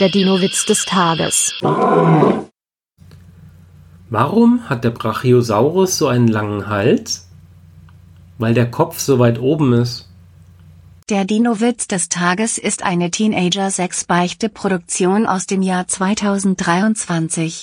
Der Dino-Witz des Tages. Warum hat der Brachiosaurus so einen langen Hals? Weil der Kopf so weit oben ist. Der Dino-Witz des Tages ist eine Teenager-6-Beichte-Produktion aus dem Jahr 2023.